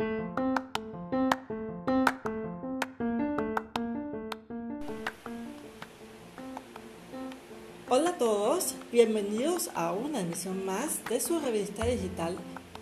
Hola a todos, bienvenidos a una emisión más de su revista digital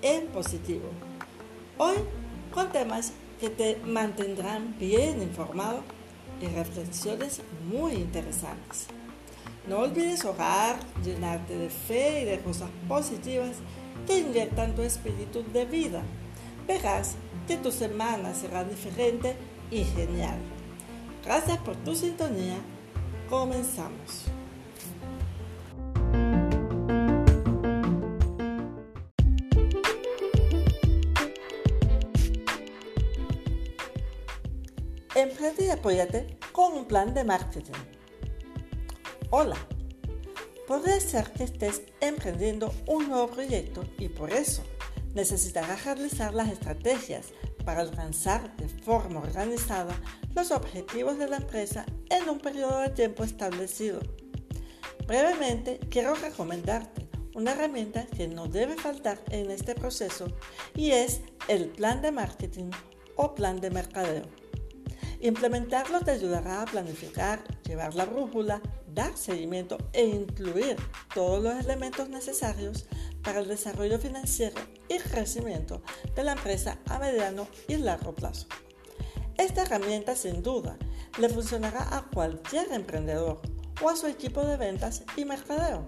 En Positivo. Hoy con temas que te mantendrán bien informado y reflexiones muy interesantes. No olvides orar, llenarte de fe y de cosas positivas que inyectan tu espíritu de vida. Verás que tu semana será diferente y genial. Gracias por tu sintonía. Comenzamos. Emprende y apóyate con un plan de marketing. Hola, podría ser que estés emprendiendo un nuevo proyecto y por eso necesitarás realizar las estrategias para alcanzar de forma organizada los objetivos de la empresa en un periodo de tiempo establecido. Brevemente, quiero recomendarte una herramienta que no debe faltar en este proceso y es el plan de marketing o plan de mercadeo. Implementarlo te ayudará a planificar, llevar la brújula, dar seguimiento e incluir todos los elementos necesarios para el desarrollo financiero y crecimiento de la empresa a mediano y largo plazo. Esta herramienta sin duda le funcionará a cualquier emprendedor o a su equipo de ventas y mercadeo,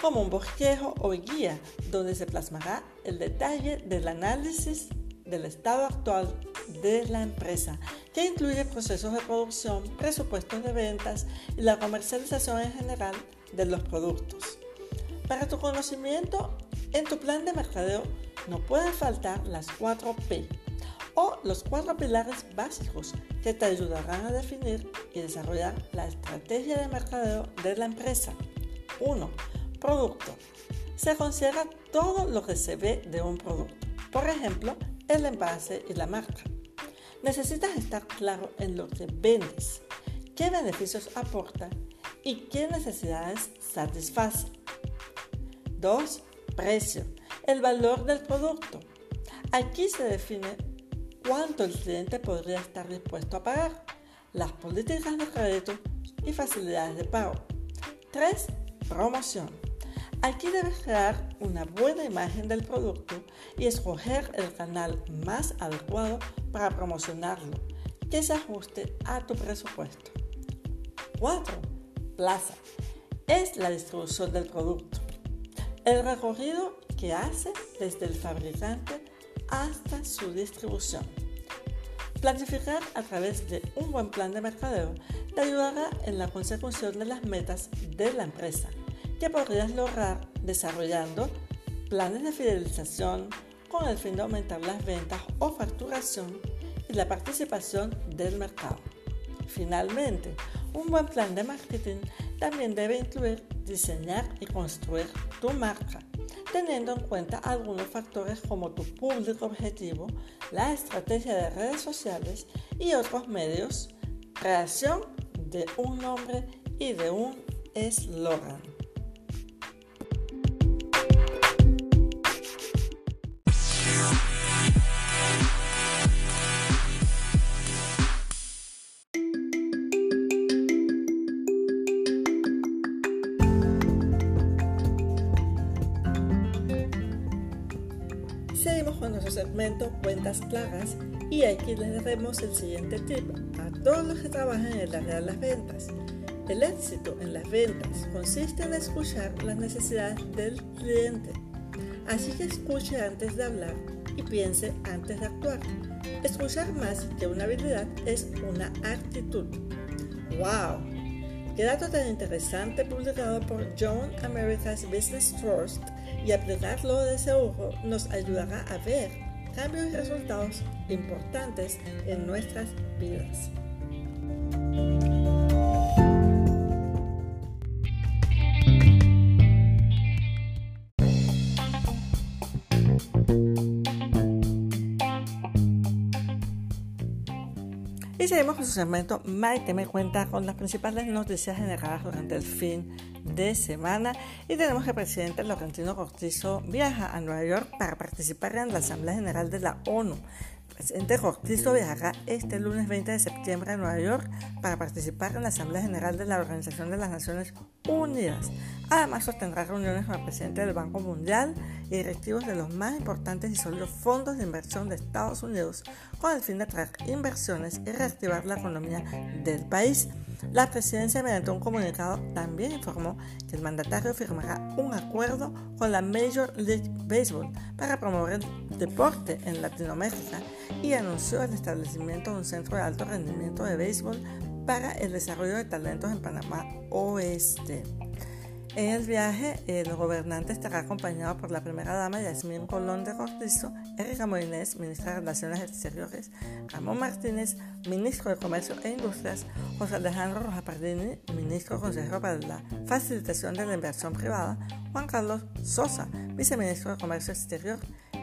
como un bosquejo o guía donde se plasmará el detalle del análisis del estado actual de la empresa, que incluye procesos de producción, presupuestos de ventas y la comercialización en general de los productos. Para tu conocimiento, en tu plan de mercadeo no pueden faltar las 4 P o los cuatro pilares básicos que te ayudarán a definir y desarrollar la estrategia de mercadeo de la empresa. 1. Producto. Se considera todo lo que se ve de un producto. Por ejemplo, el envase y la marca. Necesitas estar claro en lo que vendes, qué beneficios aporta y qué necesidades satisface. 2. Precio. El valor del producto. Aquí se define cuánto el cliente podría estar dispuesto a pagar, las políticas de crédito y facilidades de pago. 3. Promoción. Aquí debes crear una buena imagen del producto y escoger el canal más adecuado para promocionarlo que se ajuste a tu presupuesto. 4. Plaza. Es la distribución del producto. El recorrido que hace desde el fabricante hasta su distribución. Planificar a través de un buen plan de mercadeo te ayudará en la consecución de las metas de la empresa que podrías lograr desarrollando planes de fidelización con el fin de aumentar las ventas o facturación y la participación del mercado. Finalmente, un buen plan de marketing también debe incluir diseñar y construir tu marca, teniendo en cuenta algunos factores como tu público objetivo, la estrategia de redes sociales y otros medios, creación de un nombre y de un eslogan. Segmento Cuentas Claras y aquí les daremos el siguiente tip a todos los que trabajan en el área de las ventas. El éxito en las ventas consiste en escuchar las necesidades del cliente. Así que escuche antes de hablar y piense antes de actuar. Escuchar más que una habilidad es una actitud. ¡Wow! Qué dato tan interesante publicado por John America's Business Trust y aplicarlo de seguro nos ayudará a ver cambios y resultados importantes en nuestras vidas. Con su segmento Mike, me cuenta con las principales noticias generadas durante el fin de semana. Y tenemos que el presidente Laurentino Cortizo viaja a Nueva York para participar en la Asamblea General de la ONU. Presidente Cortizo viajará este lunes 20 de septiembre a Nueva York para participar en la Asamblea General de la Organización de las Naciones Unidas. Además, sostendrá reuniones con el presidente del Banco Mundial y directivos de los más importantes y sólidos fondos de inversión de Estados Unidos con el fin de atraer inversiones y reactivar la economía del país. La presidencia, mediante un comunicado, también informó que el mandatario firmará un acuerdo con la Major League Baseball para promover el deporte en Latinoamérica y anunció el establecimiento de un centro de alto rendimiento de béisbol para el desarrollo de talentos en Panamá Oeste. En el viaje, el gobernante estará acompañado por la primera dama Yasmín Colón de Cortizo, Erika Moines, ministra de Relaciones Exteriores, Ramón Martínez, ministro de Comercio e Industrias, José Alejandro Rojas Pardini, ministro consejero para la facilitación de la inversión privada, Juan Carlos Sosa, viceministro de Comercio Exterior,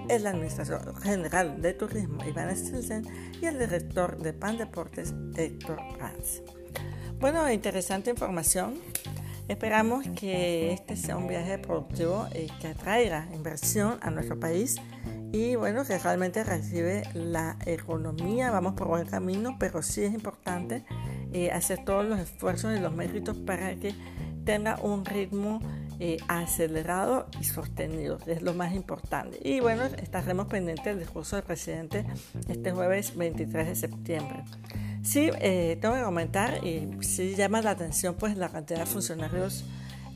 el administrador general de Turismo, Iván Stilsen, y el director de PAN Deportes, Héctor Ranz. Bueno, interesante información Esperamos que este sea un viaje productivo y que atraiga inversión a nuestro país y bueno, que realmente recibe la economía. Vamos por buen camino, pero sí es importante eh, hacer todos los esfuerzos y los méritos para que tenga un ritmo eh, acelerado y sostenido, es lo más importante. Y bueno, estaremos pendientes del discurso del presidente este jueves 23 de septiembre. Sí, eh, tengo que comentar, y sí llama la atención pues la cantidad de funcionarios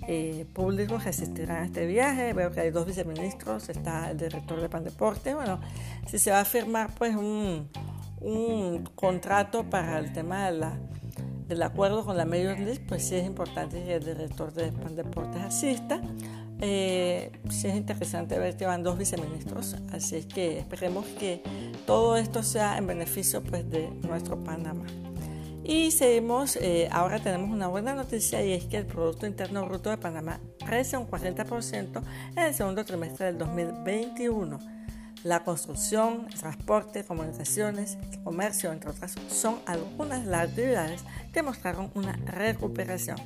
eh, públicos que asistirán a este viaje. Veo que hay dos viceministros, está el director de Pandeporte. Bueno, si se va a firmar pues un, un contrato para el tema de la, del acuerdo con la Major League, pues sí es importante que el director de Pandeportes asista. Eh, sí es interesante ver que van dos viceministros, así que esperemos que todo esto sea en beneficio pues, de nuestro Panamá. Y seguimos, eh, ahora tenemos una buena noticia y es que el Producto Interno Bruto de Panamá crece un 40% en el segundo trimestre del 2021 la construcción, transporte, comunicaciones, comercio, entre otras, son algunas de las actividades que mostraron una recuperación.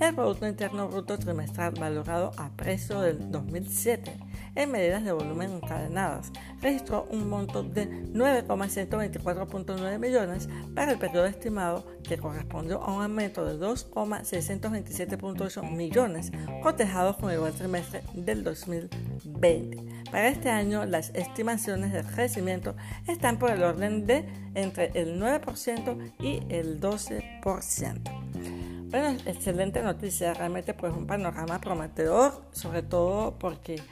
El Producto Interno Bruto trimestral valorado a precio del 2007 en medidas de volumen encadenadas registró un monto de 9,124.9 millones para el periodo estimado que correspondió a un aumento de 2,627.8 millones cotejados con el igual trimestre del 2020. Para este año las estimaciones de crecimiento están por el orden de entre el 9% y el 12%. Bueno, excelente noticia, realmente pues un panorama prometedor, sobre todo porque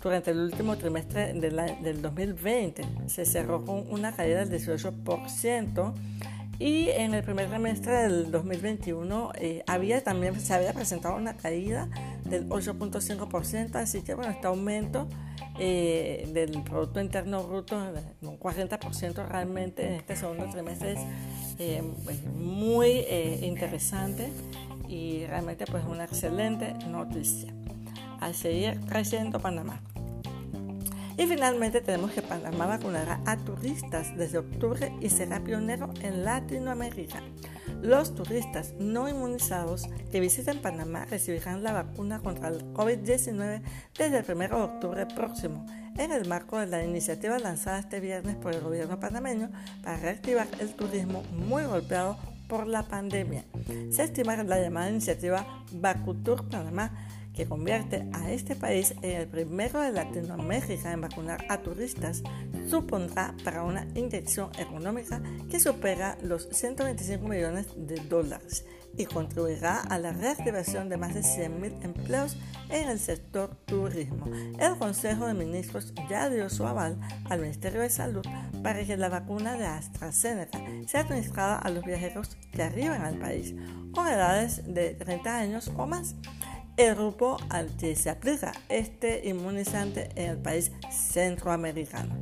durante el último trimestre del 2020 se cerró con una caída del 18% y en el primer trimestre del 2021 eh, había también se había presentado una caída del 8.5%, así que bueno, este aumento eh, del Producto Interno Bruto, un 40% realmente en este segundo trimestre es eh, pues, muy interesante y realmente pues una excelente noticia. A seguir creciendo Panamá. Y finalmente tenemos que Panamá vacunará a turistas desde octubre y será pionero en Latinoamérica. Los turistas no inmunizados que visiten Panamá recibirán la vacuna contra el COVID-19 desde el 1 de octubre próximo, en el marco de la iniciativa lanzada este viernes por el gobierno panameño para reactivar el turismo muy golpeado por la pandemia. Se estima que la llamada iniciativa Vacutur Panamá que convierte a este país en el primero de Latinoamérica en vacunar a turistas, supondrá para una inyección económica que supera los 125 millones de dólares y contribuirá a la reactivación de más de 100.000 empleos en el sector turismo. El Consejo de Ministros ya dio su aval al Ministerio de Salud para que la vacuna de AstraZeneca sea administrada a los viajeros que arriban al país con edades de 30 años o más el grupo al que se aplica este inmunizante en el país centroamericano.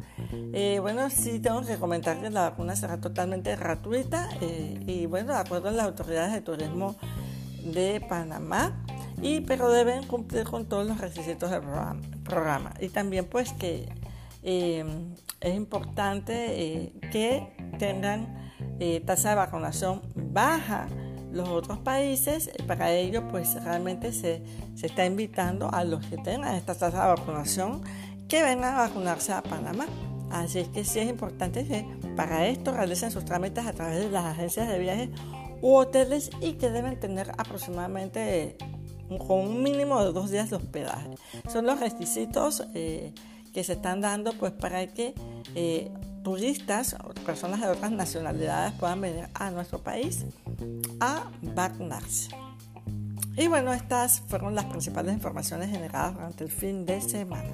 Eh, bueno, sí tengo que comentar que la vacuna será totalmente gratuita eh, y bueno, de acuerdo a las autoridades de turismo de Panamá, y, pero deben cumplir con todos los requisitos del programa. Y también pues que eh, es importante que tengan tasa de vacunación baja los otros países. Para ello, pues realmente se, se está invitando a los que tengan esta tasa de vacunación que vengan a vacunarse a Panamá. Así que sí es importante que para esto realicen sus trámites a través de las agencias de viajes u hoteles y que deben tener aproximadamente con un mínimo de dos días de hospedaje. Son los requisitos eh, que se están dando pues para que eh, turistas o personas de otras nacionalidades puedan venir a nuestro país a vacunarse. Y bueno, estas fueron las principales informaciones generadas durante el fin de semana.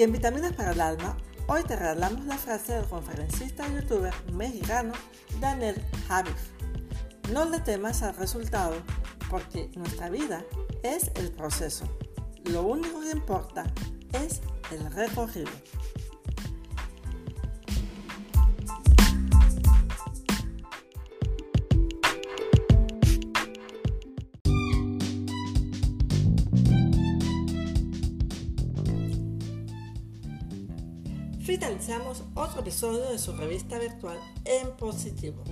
Y en Vitaminas para el Alma, hoy te regalamos la frase del conferencista y youtuber mexicano Daniel Javif. No le temas al resultado porque nuestra vida es el proceso. Lo único que importa es el recorrido. Finalizamos otro episodio de su revista virtual En Positivo.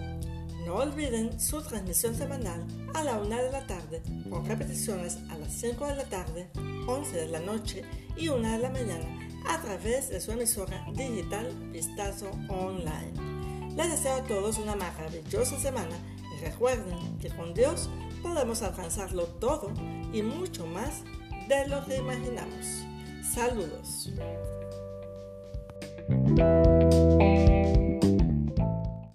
No olviden su transmisión semanal a la 1 de la tarde, con repeticiones a las 5 de la tarde, 11 de la noche y 1 de la mañana a través de su emisora digital Vistazo Online. Les deseo a todos una maravillosa semana y recuerden que con Dios podemos alcanzarlo todo y mucho más de lo que imaginamos. Saludos. you